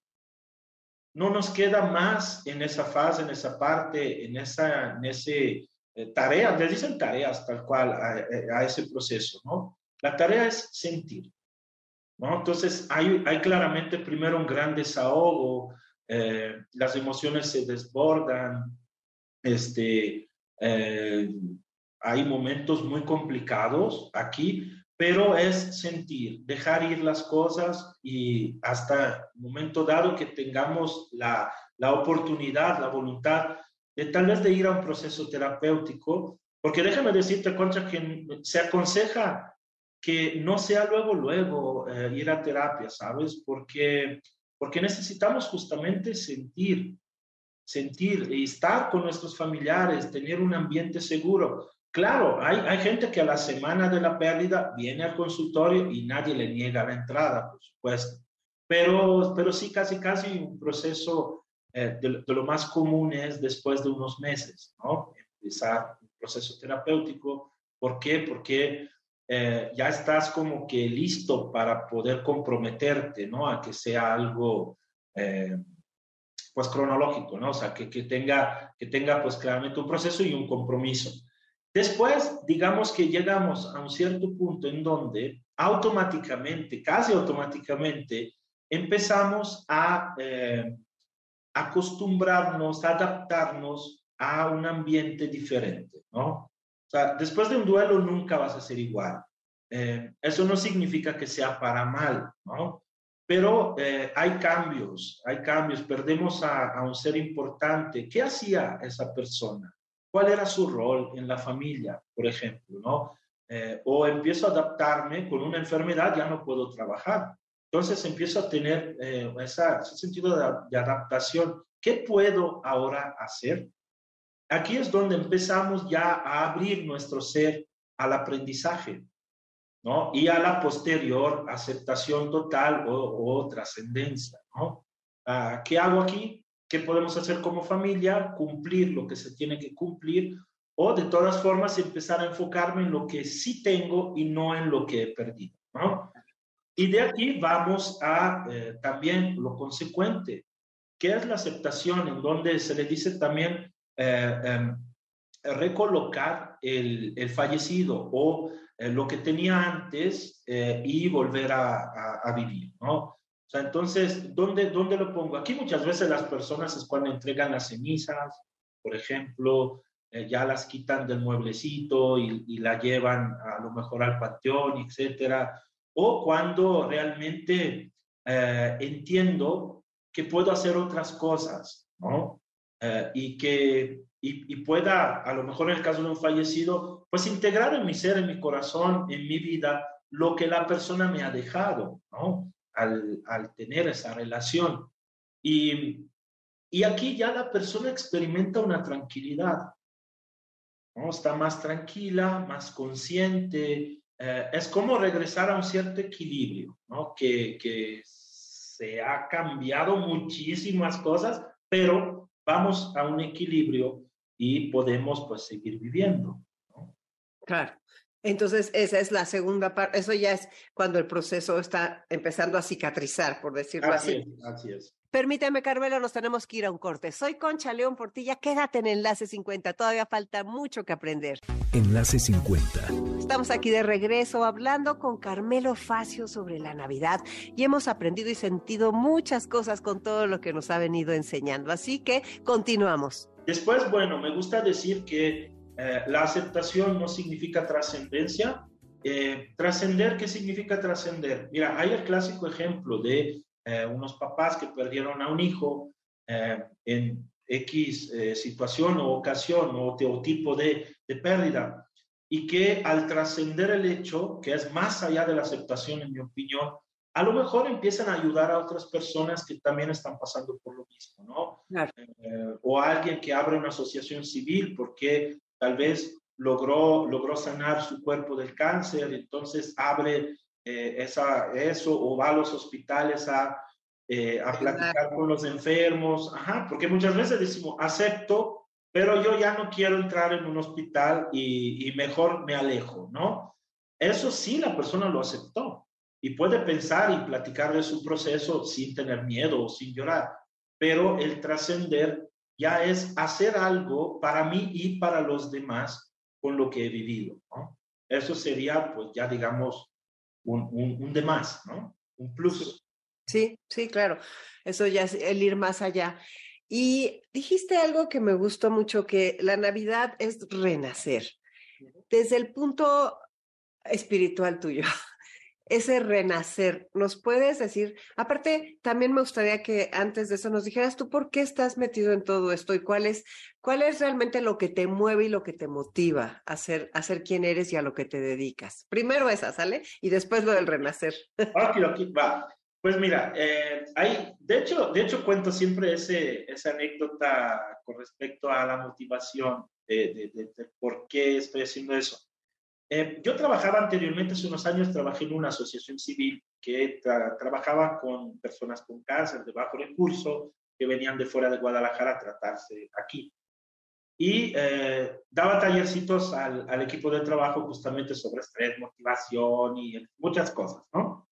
No nos queda más en esa fase, en esa parte, en esa en ese, eh, tarea, les dicen tareas tal cual a ese proceso, ¿no? La tarea es sentir. ¿no? Entonces, hay, hay claramente primero un gran desahogo, eh, las emociones se desbordan, este, eh, hay momentos muy complicados aquí, pero es sentir, dejar ir las cosas y hasta el momento dado que tengamos la, la oportunidad, la voluntad de tal vez de ir a un proceso terapéutico, porque déjame decirte, Concha, que se aconseja que no sea luego, luego eh, ir a terapia, ¿sabes? Porque, porque necesitamos justamente sentir, sentir y estar con nuestros familiares, tener un ambiente seguro. Claro, hay, hay gente que a la semana de la pérdida viene al consultorio y nadie le niega la entrada, por supuesto. Pero, pero sí, casi, casi un proceso eh, de, lo más común es después de unos meses, ¿no? Empezar un proceso terapéutico. ¿Por qué? Porque eh, ya estás como que listo para poder comprometerte, ¿no? A que sea algo, eh, pues, cronológico, ¿no? O sea, que, que, tenga, que tenga, pues, claramente un proceso y un compromiso. Después, digamos que llegamos a un cierto punto en donde automáticamente, casi automáticamente, empezamos a eh, acostumbrarnos, a adaptarnos a un ambiente diferente, ¿no? Después de un duelo nunca vas a ser igual. Eh, eso no significa que sea para mal, ¿no? Pero eh, hay cambios, hay cambios. Perdemos a, un ser importante. ¿Qué hacía esa persona? ¿Cuál era su rol en la familia, por ejemplo, no? Eh, o empiezo a adaptarme con una enfermedad, ya no puedo trabajar. Entonces empiezo a tener ese sentido de adaptación. ¿Qué puedo ahora hacer? Aquí es donde empezamos ya a abrir nuestro ser al aprendizaje, ¿no? Y a la posterior aceptación total o, trascendencia, ¿no? Ah, ¿Qué hago aquí? ¿Qué podemos hacer como familia? Cumplir lo que se tiene que cumplir o de todas formas empezar a enfocarme en lo que sí tengo y no en lo que he perdido, ¿no? Y de aquí vamos a eh, también lo consecuente, que es la aceptación, en donde se le dice también eh, em, recolocar el, el, fallecido o eh, lo que tenía antes eh, y volver a, a, vivir, ¿no? O sea, entonces, ¿dónde, ¿dónde lo pongo? Aquí muchas veces las personas es cuando entregan las cenizas, por ejemplo, ya las quitan del mueblecito y, y, la llevan a lo mejor al panteón, etcétera, o cuando realmente entiendo que puedo hacer otras cosas, ¿no? Eh, y que y, pueda, a lo mejor en el caso de un fallecido, pues integrar en mi ser, en mi corazón, en mi vida, lo que la persona me ha dejado, ¿no? Al, al tener esa relación. Y, y aquí ya la persona experimenta una tranquilidad, ¿no? Está más tranquila, más consciente. Eh, es como regresar a un cierto equilibrio, ¿no? Que, que se ha cambiado muchísimas cosas, pero vamos a un equilibrio y podemos pues seguir viviendo. Claro. Entonces, esa es la segunda parte. Eso ya es cuando el proceso está empezando a cicatrizar, por decirlo así. Así es, así es. Permíteme, Carmelo, nos tenemos que ir a un corte. Soy Concha León Portilla, quédate en Enlace 50, todavía falta mucho que aprender. Enlace 50. Estamos aquí de regreso hablando con Carmelo Facio sobre la Navidad y hemos aprendido y sentido muchas cosas con todo lo que nos ha venido enseñando. Así que continuamos. Después, bueno, me gusta decir que eh, la aceptación no significa trascendencia. Eh, trascender, ¿qué significa trascender? Mira, hay el clásico ejemplo de eh, unos papás que perdieron a un hijo eh, en X eh, situación o ocasión o, tipo de, de, pérdida y que al trascender el hecho, que es más allá de la aceptación, en mi opinión, a lo mejor empiezan a ayudar a otras personas que también están pasando por lo mismo, ¿no? o alguien que abre una asociación civil porque tal vez logró, logró sanar su cuerpo del cáncer, entonces abre eh, esa, eso o va a los hospitales a, eh, a platicar con los enfermos, ajá, porque muchas veces decimos, acepto, pero yo ya no quiero entrar en un hospital y, y mejor me alejo, ¿no? Eso sí, la persona lo aceptó y puede pensar y platicar de su proceso sin tener miedo o sin llorar, pero el trascender ya es hacer algo para mí y para los demás con lo que he vivido, ¿no? Eso sería, pues ya digamos, un, un, de más, ¿no? Un plus. Sí, sí, claro. Eso ya es el ir más allá. Y dijiste algo que me gustó mucho, que la Navidad es renacer. Desde el punto espiritual tuyo, ese renacer. ¿Nos puedes decir? Aparte, también me gustaría que antes de eso nos dijeras tú por qué estás metido en todo esto y cuál es, cuál es realmente lo que te mueve y lo que te motiva a ser, a ser quien eres y a lo que te dedicas. Primero esa, ¿sale? Y después lo del renacer. Aquí, aquí, va. Pues mira, eh, hay, de, hecho, de hecho cuento siempre ese, esa anécdota con respecto a la motivación de, de, de por qué estoy haciendo eso. Eh, yo trabajaba anteriormente, hace unos años, trabajé en una asociación civil que trabajaba con personas con cáncer de bajo recurso que venían de fuera de Guadalajara a tratarse aquí. Y eh, daba tallercitos al, al, equipo de trabajo justamente sobre estrés, motivación y muchas cosas, ¿no?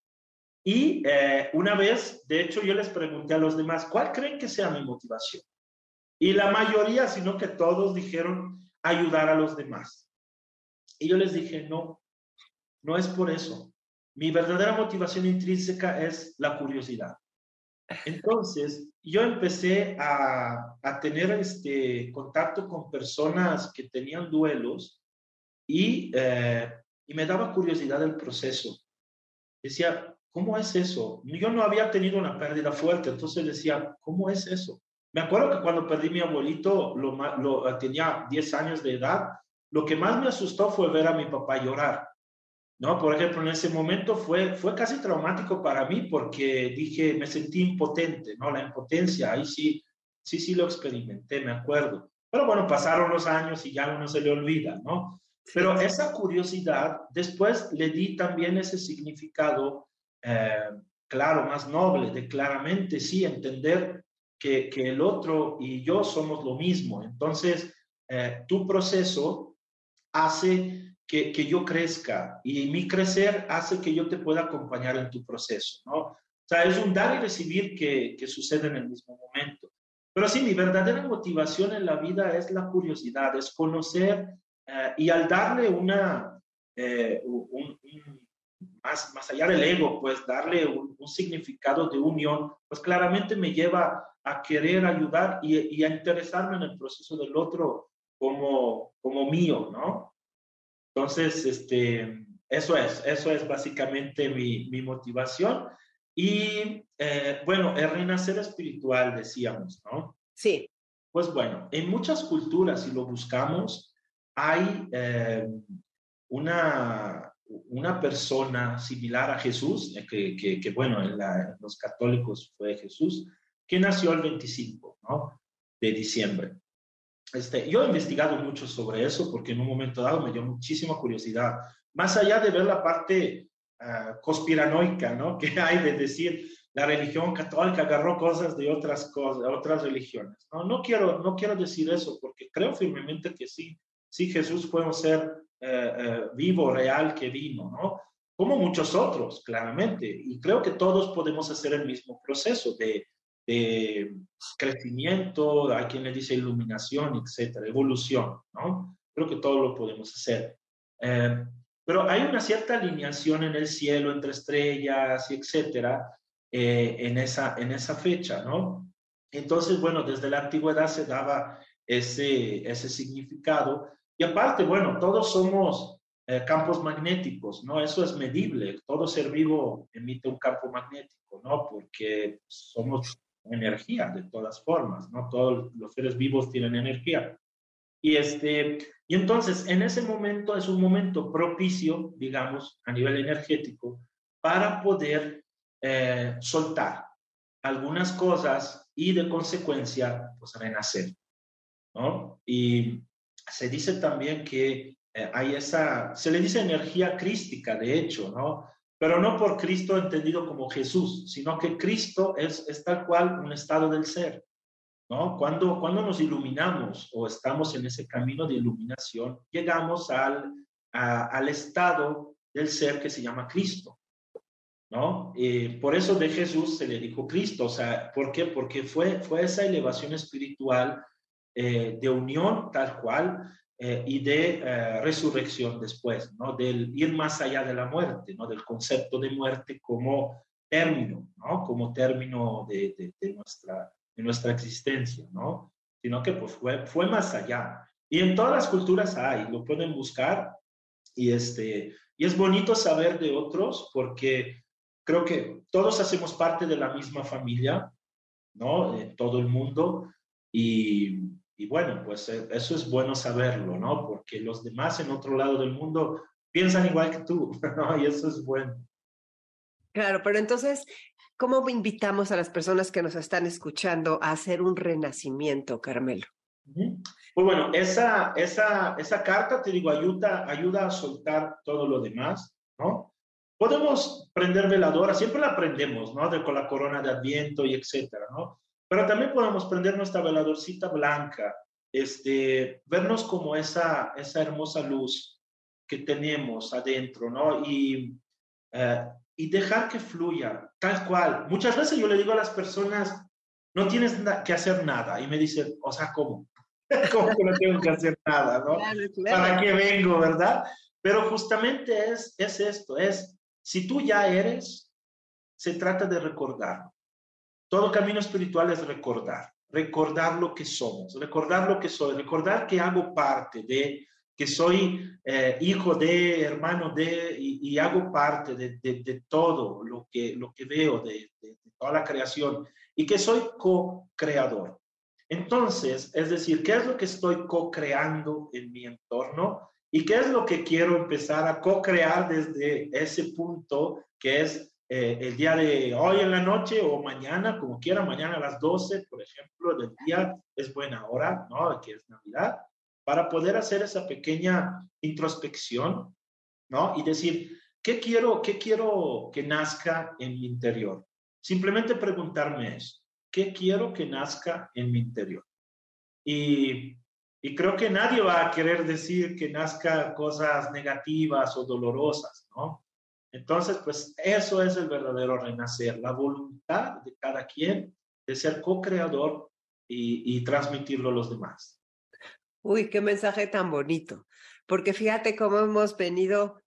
Y eh, una vez, de hecho, yo les pregunté a los demás, ¿cuál creen que sea mi motivación? Y la mayoría, sino que todos dijeron ayudar a los demás. Y yo les dije, no, no es por eso. Mi verdadera motivación intrínseca es la curiosidad. Entonces, yo empecé a, a tener este contacto con personas que tenían duelos y, eh, y me daba curiosidad el proceso. Decía, ¿cómo es eso? Yo no había tenido una pérdida fuerte, entonces decía, ¿cómo es eso? Me acuerdo que cuando perdí mi abuelito, lo, lo, tenía 10 años de edad lo que más me asustó fue ver a mi papá llorar. ¿no? Por ejemplo, en ese momento fue, fue casi traumático para mí porque dije, me sentí impotente, ¿no? La impotencia, ahí sí, sí, sí lo experimenté, me acuerdo. Pero bueno, pasaron los años y ya uno se le olvida, ¿no? Pero esa curiosidad, después le di también ese significado, eh, claro, más noble, de claramente, sí, entender que, que, el otro y yo somos lo mismo. Entonces, eh, tu proceso hace que, que, yo crezca y mi crecer hace que yo te pueda acompañar en tu proceso, ¿no? O sea, es un dar y recibir que, que sucede en el mismo momento. Pero sí, mi verdadera motivación en la vida es la curiosidad, es conocer eh, y al darle una, eh, un, un, más, más allá del ego, pues darle un, un, significado de unión, pues claramente me lleva a querer ayudar y, y a interesarme en el proceso del otro como, como mío, ¿no? Entonces, este, eso es, eso es básicamente mi, mi motivación. Y eh, bueno, el renacer espiritual, decíamos, ¿no? Sí. Pues bueno, en muchas culturas, si lo buscamos, hay eh, una, una persona similar a Jesús, eh, que, que, que bueno, en, la, los católicos fue Jesús, que nació el 25 ¿no? de diciembre. Este, yo he investigado mucho sobre eso porque en un momento dado me dio muchísima curiosidad, más allá de ver la parte uh, conspiranoica, ¿no? Que hay de decir la religión católica agarró cosas de otras cosas, otras religiones. No, no quiero, no quiero decir eso porque creo firmemente que sí, sí Jesús fue un ser eh, eh, vivo, real que vino, ¿no? Como muchos otros, claramente. Y creo que todos podemos hacer el mismo proceso de de crecimiento, hay quien le dice iluminación, etcétera, evolución, ¿no? Creo que todo lo podemos hacer. Eh, pero hay una cierta alineación en el cielo entre estrellas y etcétera eh, en, esa, en esa fecha, ¿no? Entonces, bueno, desde la antigüedad se daba ese, ese significado. Y aparte, bueno, todos somos eh, campos magnéticos, ¿no? Eso es medible. Todo ser vivo emite un campo magnético, ¿no? Porque somos energía de todas formas, ¿no? Todos los seres vivos tienen energía. Y, este, y entonces, en ese momento es un momento propicio, digamos, a nivel energético, para poder eh, soltar algunas cosas y de consecuencia, pues renacer, ¿no? Y se dice también que eh, hay esa, se le dice energía crística, de hecho, ¿no? Pero no por Cristo entendido como Jesús, sino que Cristo es, es tal cual un estado del ser. ¿no? Cuando, cuando nos iluminamos o estamos en ese camino de iluminación, llegamos al, al estado del ser que se llama Cristo. ¿no? Eh, por eso de Jesús se le dijo Cristo, o sea, ¿por qué? Porque fue, fue esa elevación espiritual eh, de unión tal cual eh, y de eh, resurrección después, ¿no? Del ir más allá de la muerte, ¿no? Del concepto de muerte como término, ¿no? Como término de, de, de nuestra, de nuestra existencia, ¿no? Sino que pues fue, fue más allá. Y en todas las culturas hay, lo pueden buscar y este, Y es bonito saber de otros porque creo que todos hacemos parte de la misma familia, ¿no? todo el mundo. Y, y, bueno, pues eh, eso es bueno saberlo, ¿no? Porque los demás en otro lado del mundo piensan igual que tú, ¿no? Y eso es bueno. Claro, pero entonces, ¿cómo invitamos a las personas que nos están escuchando a hacer un renacimiento, Carmelo? Pues bueno, esa, esa, esa carta, te digo, ayuda, ayuda a soltar todo lo demás, ¿no? Podemos prender veladora, siempre la prendemos, ¿no? De, con la corona de Adviento y etcétera, ¿no? Pero también podemos prender nuestra veladorcita blanca, este, vernos como esa, esa hermosa luz que tenemos adentro, ¿no? Y, eh, y dejar que fluya, tal cual. Muchas veces yo le digo a las personas, no tienes que hacer nada. Y me dicen, o sea, ¿cómo? ¿Cómo que no tengo que hacer nada, no? ¿Para qué vengo, verdad? Pero justamente es, es esto, es, si tú ya eres, se trata de recordar. Todo camino espiritual es recordar, recordar lo que somos, recordar lo que soy, recordar que hago parte de, que soy eh, hijo de, hermano de, y, hago parte de, de, de, todo lo que, lo que veo, de, toda la creación, y que soy co-creador. Entonces, es decir, ¿qué es lo que estoy co-creando en mi entorno? ¿Y qué es lo que quiero empezar a co-crear desde ese punto que es eh, el día de hoy en la noche o mañana, como quiera, mañana a las 12, por ejemplo, del día es buena hora, ¿no? Que es Navidad, para poder hacer esa pequeña introspección, ¿no? Y decir, ¿qué quiero, qué quiero que nazca en mi interior? Simplemente preguntarme eso. ¿Qué quiero que nazca en mi interior? Y, y creo que nadie va a querer decir que nazca cosas negativas o dolorosas, ¿no? Entonces, pues eso es el verdadero renacer, la voluntad de cada quien de ser co-creador y, transmitirlo a los demás. Uy, qué mensaje tan bonito, porque fíjate cómo hemos venido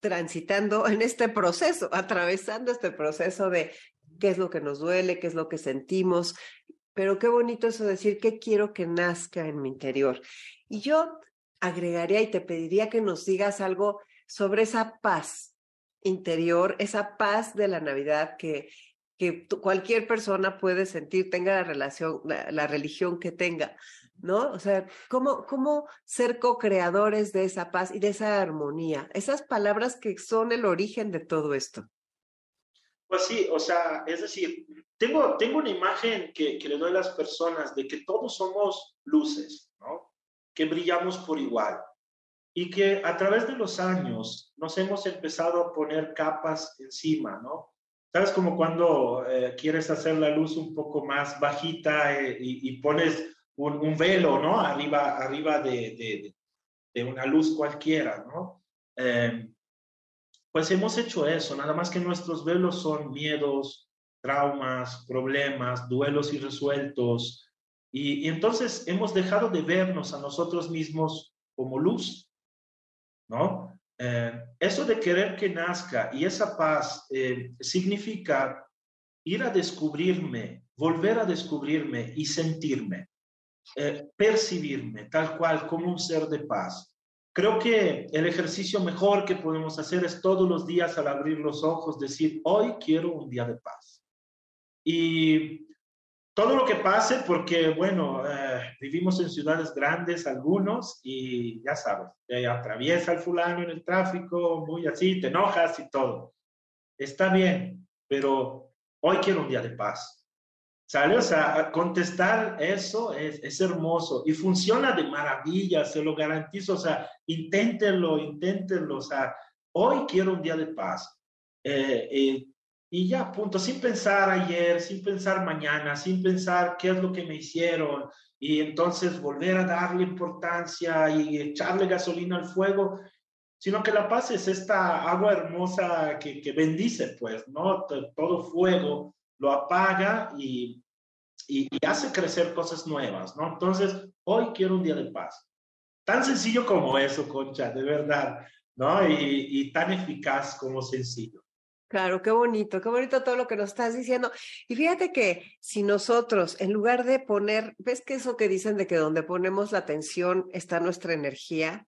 transitando en este proceso, atravesando este proceso de qué es lo que nos duele, qué es lo que sentimos, pero qué bonito eso decir qué quiero que nazca en mi interior. Y yo agregaría y te pediría que nos digas algo sobre esa paz interior, esa paz de la Navidad que, que cualquier persona puede sentir, tenga la relación, la, religión que tenga, ¿no? O sea, ¿cómo, cómo ser co-creadores de esa paz y de esa armonía? Esas palabras que son el origen de todo esto. Pues sí, o sea, es decir, tengo, tengo una imagen que, que le doy a las personas de que todos somos luces, ¿no? Que brillamos por igual y que a través de los años nos hemos empezado a poner capas encima, ¿no? ¿Sabes? Como cuando eh, quieres hacer la luz un poco más bajita eh, y, pones un, un, velo, ¿no? Arriba, arriba de, de, de una luz cualquiera, ¿no? Eh, pues hemos hecho eso, nada más que nuestros velos son miedos, traumas, problemas, duelos irresueltos. Y, y entonces hemos dejado de vernos a nosotros mismos como luz, ¿no? Eh, eso de querer que nazca y esa paz eh, significa ir a descubrirme, volver a descubrirme y sentirme, eh, percibirme tal cual como un ser de paz. Creo que el ejercicio mejor que podemos hacer es todos los días al abrir los ojos decir, hoy quiero un día de paz. Y todo lo que pase, porque bueno, eh, vivimos en ciudades grandes algunos y ya sabes, atraviesa el fulano en el tráfico, muy así, te enojas y todo. Está bien, pero hoy quiero un día de paz. ¿Sale? O sea, contestar eso es, es, hermoso y funciona de maravilla, se lo garantizo. O sea, inténtenlo, inténtenlo. O sea, hoy quiero un día de paz. Eh, eh, y ya, punto, sin pensar ayer, sin pensar mañana, sin pensar qué es lo que me hicieron y entonces volver a darle importancia y echarle gasolina al fuego, sino que la paz es esta agua hermosa que, que bendice, pues, ¿no? Todo fuego lo apaga y, y, hace crecer cosas nuevas, ¿no? Entonces, hoy quiero un día de paz. Tan sencillo como eso, Concha, de verdad, ¿no? Y, y tan eficaz como sencillo. Claro, qué bonito, qué bonito todo lo que nos estás diciendo. Y fíjate que si nosotros, en lugar de poner, ¿ves que eso que dicen de que donde ponemos la atención está nuestra energía?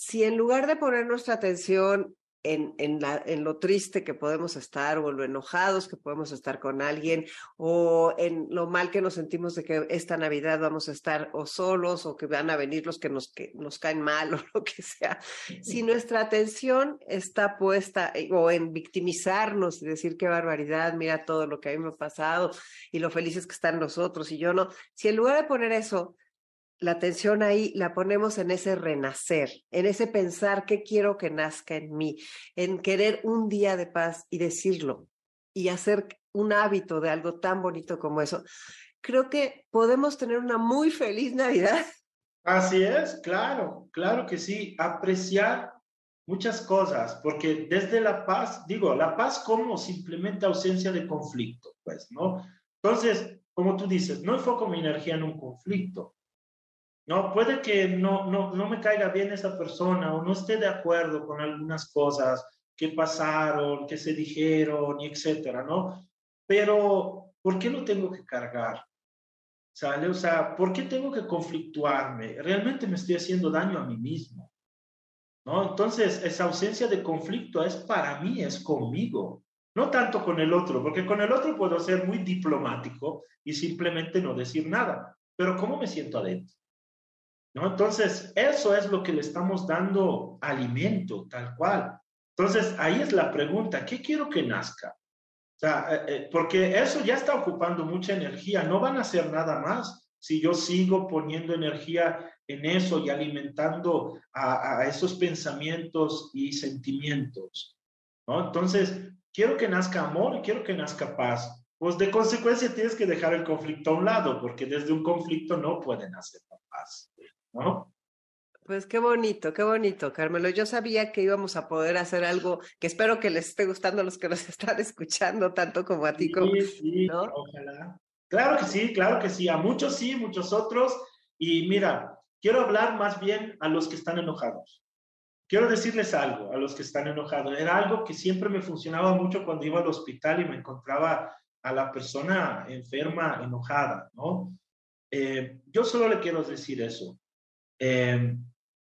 si en lugar de poner nuestra atención en, en, la, en, lo triste que podemos estar o en lo enojados que podemos estar con alguien o en lo mal que nos sentimos de que esta Navidad vamos a estar o solos o que van a venir los que nos, que nos caen mal o lo que sea. Si nuestra atención está puesta eh, o en victimizarnos y decir qué barbaridad, mira todo lo que a mí me ha pasado y lo felices que están nosotros y yo no, si en lugar de poner eso, la atención ahí la ponemos en ese renacer, en ese pensar qué quiero que nazca en mí, en querer un día de paz y decirlo y hacer un hábito de algo tan bonito como eso. Creo que podemos tener una muy feliz Navidad. Así es, claro, claro que sí, apreciar muchas cosas, porque desde la paz, digo, la paz como simplemente ausencia de conflicto, pues, ¿no? Entonces, como tú dices, no enfoco mi energía en un conflicto, no, puede que no, no, no me caiga bien esa persona o no esté de acuerdo con algunas cosas que pasaron, que se dijeron y etcétera, ¿no? Pero, ¿por qué lo tengo que cargar? ¿Sale? O sea, ¿por qué tengo que conflictuarme? Realmente me estoy haciendo daño a mí mismo. ¿No? Entonces, esa ausencia de conflicto es para mí, es conmigo, no tanto con el otro, porque con el otro puedo ser muy diplomático y simplemente no decir nada, pero ¿cómo me siento adentro? ¿No? Entonces, eso es lo que le estamos dando alimento, tal cual. Entonces, ahí es la pregunta, ¿qué quiero que nazca? O sea, eh, eh, porque eso ya está ocupando mucha energía, no van a hacer nada más si yo sigo poniendo energía en eso y alimentando a, esos pensamientos y sentimientos, ¿no? Entonces, quiero que nazca amor y quiero que nazca paz. Pues de consecuencia tienes que dejar el conflicto a un lado, porque desde un conflicto no pueden hacer paz. ¿No? Pues qué bonito, qué bonito, Carmelo. Yo sabía que íbamos a poder hacer algo que espero que les esté gustando a los que nos están escuchando, tanto como a ti. Sí, sí, ojalá. Claro que sí, claro que sí. A muchos sí, muchos otros. Y mira, quiero hablar más bien a los que están enojados. Quiero decirles algo a los que están enojados. Era algo que siempre me funcionaba mucho cuando iba al hospital y me encontraba a la persona enferma, enojada, ¿no? Eh, yo solo le quiero decir eso eh,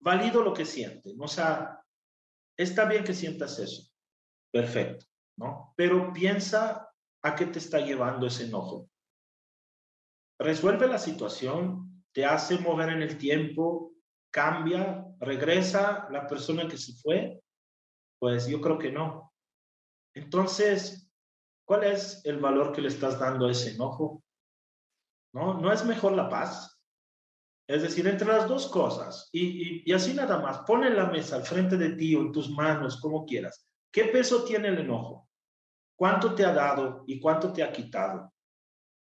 valido lo que sienten, o sea, está bien que sientas eso, perfecto, ¿no? Pero piensa a qué te está llevando ese enojo. Resuelve la situación, te hace mover en el tiempo, cambia, regresa la persona que se fue, pues yo creo que no. Entonces, ¿cuál es el valor que le estás dando a ese enojo? ¿No? ¿No es mejor la paz? Es decir, entre las dos cosas, y, así nada más, pon en la mesa al frente de ti o en tus manos, como quieras. ¿Qué peso tiene el enojo? ¿Cuánto te ha dado y cuánto te ha quitado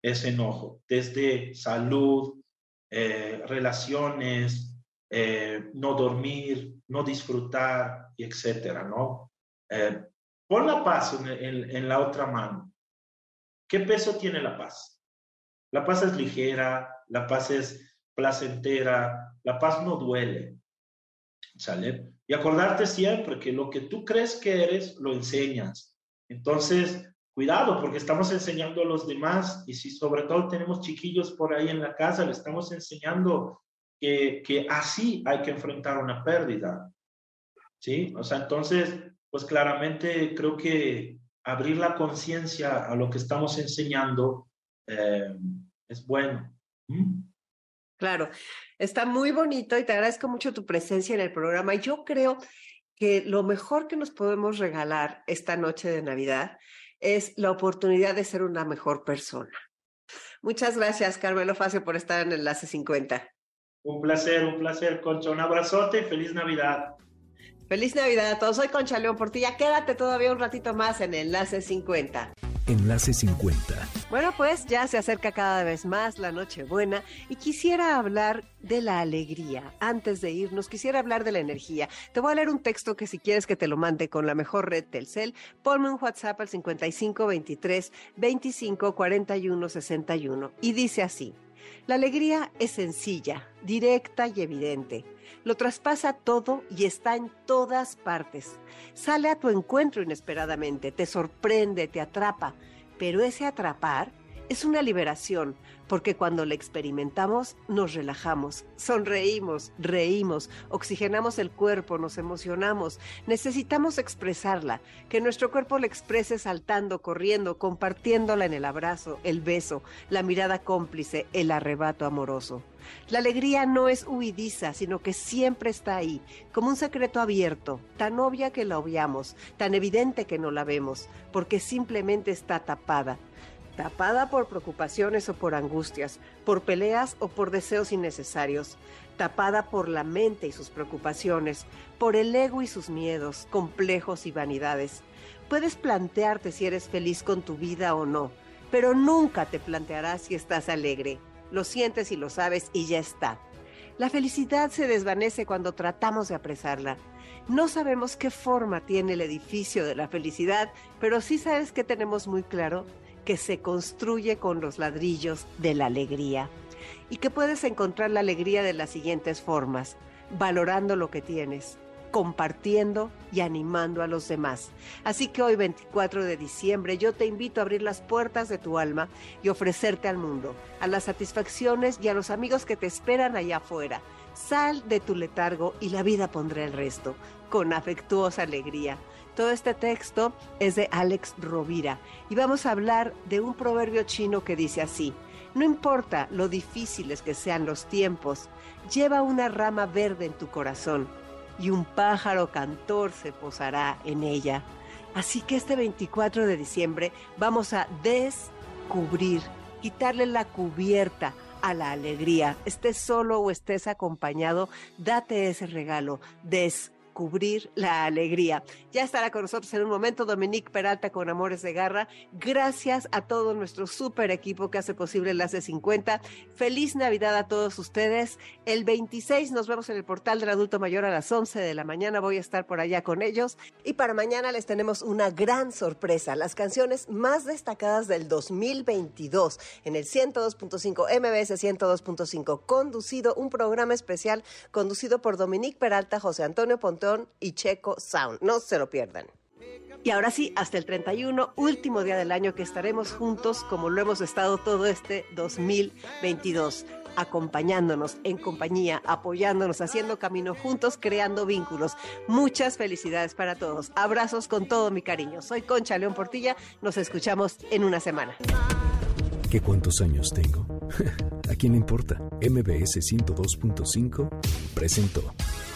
ese enojo? Desde salud, eh, relaciones, eh, no dormir, no disfrutar, etcétera, ¿no? Eh, pon la paz en la otra mano. ¿Qué peso tiene la paz? La paz es ligera, la paz es placentera, la paz no duele. ¿Sale? Y acordarte siempre que lo que tú crees que eres, lo enseñas. Entonces, cuidado, porque estamos enseñando a los demás y si sobre todo tenemos chiquillos por ahí en la casa, le estamos enseñando que, que así hay que enfrentar una pérdida. ¿Sí? O sea, entonces, pues claramente creo que abrir la conciencia a lo que estamos enseñando eh, es bueno. ¿Mm? Claro, está muy bonito y te agradezco mucho tu presencia en el programa. Yo creo que lo mejor que nos podemos regalar esta noche de Navidad es la oportunidad de ser una mejor persona. Muchas gracias, Carmelo Facio, por estar en Enlace 50. Un placer, un placer, Concha. Un abrazote y feliz Navidad. Feliz Navidad a todos. Soy Concha León Portilla. Quédate todavía un ratito más en Enlace 50. Enlace 50. Bueno, pues ya se acerca cada vez más la Nochebuena y quisiera hablar de la alegría. Antes de irnos, quisiera hablar de la energía. Te voy a leer un texto que si quieres que te lo mande con la mejor red Telcel, ponme un WhatsApp al 55 23 25 41 61 y dice así. La alegría es sencilla, directa y evidente. Lo traspasa todo y está en todas partes. Sale a tu encuentro inesperadamente, te sorprende, te atrapa, pero ese atrapar Es una liberación, porque cuando la experimentamos nos relajamos, sonreímos, reímos, oxigenamos el cuerpo, nos emocionamos. Necesitamos expresarla, que nuestro cuerpo la exprese saltando, corriendo, compartiéndola en el abrazo, el beso, la mirada cómplice, el arrebato amoroso. La alegría no es huidiza, sino que siempre está ahí, como un secreto abierto, tan obvia que la obviamos, tan evidente que no la vemos, porque simplemente está tapada tapada por preocupaciones o por angustias, por peleas o por deseos innecesarios, tapada por la mente y sus preocupaciones, por el ego y sus miedos, complejos y vanidades. Puedes plantearte si eres feliz con tu vida o no, pero nunca te plantearás si estás alegre. Lo sientes y lo sabes y ya está. La felicidad se desvanece cuando tratamos de apresarla. No sabemos qué forma tiene el edificio de la felicidad, pero sí sabes que tenemos muy claro que se construye con los ladrillos de la alegría y que puedes encontrar la alegría de las siguientes formas, valorando lo que tienes, compartiendo y animando a los demás. Así que hoy 24 de diciembre yo te invito a abrir las puertas de tu alma y ofrecerte al mundo, a las satisfacciones y a los amigos que te esperan allá afuera. Sal de tu letargo y la vida pondrá el resto, con afectuosa alegría. Todo este texto es de Alex Rovira y vamos a hablar de un proverbio chino que dice así, no importa lo difíciles que sean los tiempos, lleva una rama verde en tu corazón y un pájaro cantor se posará en ella. Así que este 24 de diciembre vamos a descubrir, quitarle la cubierta a la alegría. Estés solo o estés acompañado, date ese regalo, cubrir la alegría. Ya estará con nosotros en un momento Dominique Peralta con Amores de Garra. Gracias a todo nuestro super equipo que hace posible Enlace 50. Feliz Navidad a todos ustedes. El 26 nos vemos en el portal del adulto mayor a las 11 de la mañana. Voy a estar por allá con ellos. Y para mañana les tenemos una gran sorpresa. Las canciones más destacadas del 2022 en el 102.5 MBS 102.5. Conducido, un programa especial conducido por Dominique Peralta, José Antonio Y Checo Sound. No se lo pierdan. Y ahora sí, hasta el 31, último día del año que estaremos juntos como lo hemos estado todo este 2022 acompañándonos en compañía, apoyándonos, haciendo camino juntos, creando vínculos. Muchas felicidades para todos. Abrazos con todo mi cariño. Soy Concha León Portilla. Nos escuchamos en una semana. ¿Qué cuántos años tengo? ¿A quién importa? MBS 102.5 presentó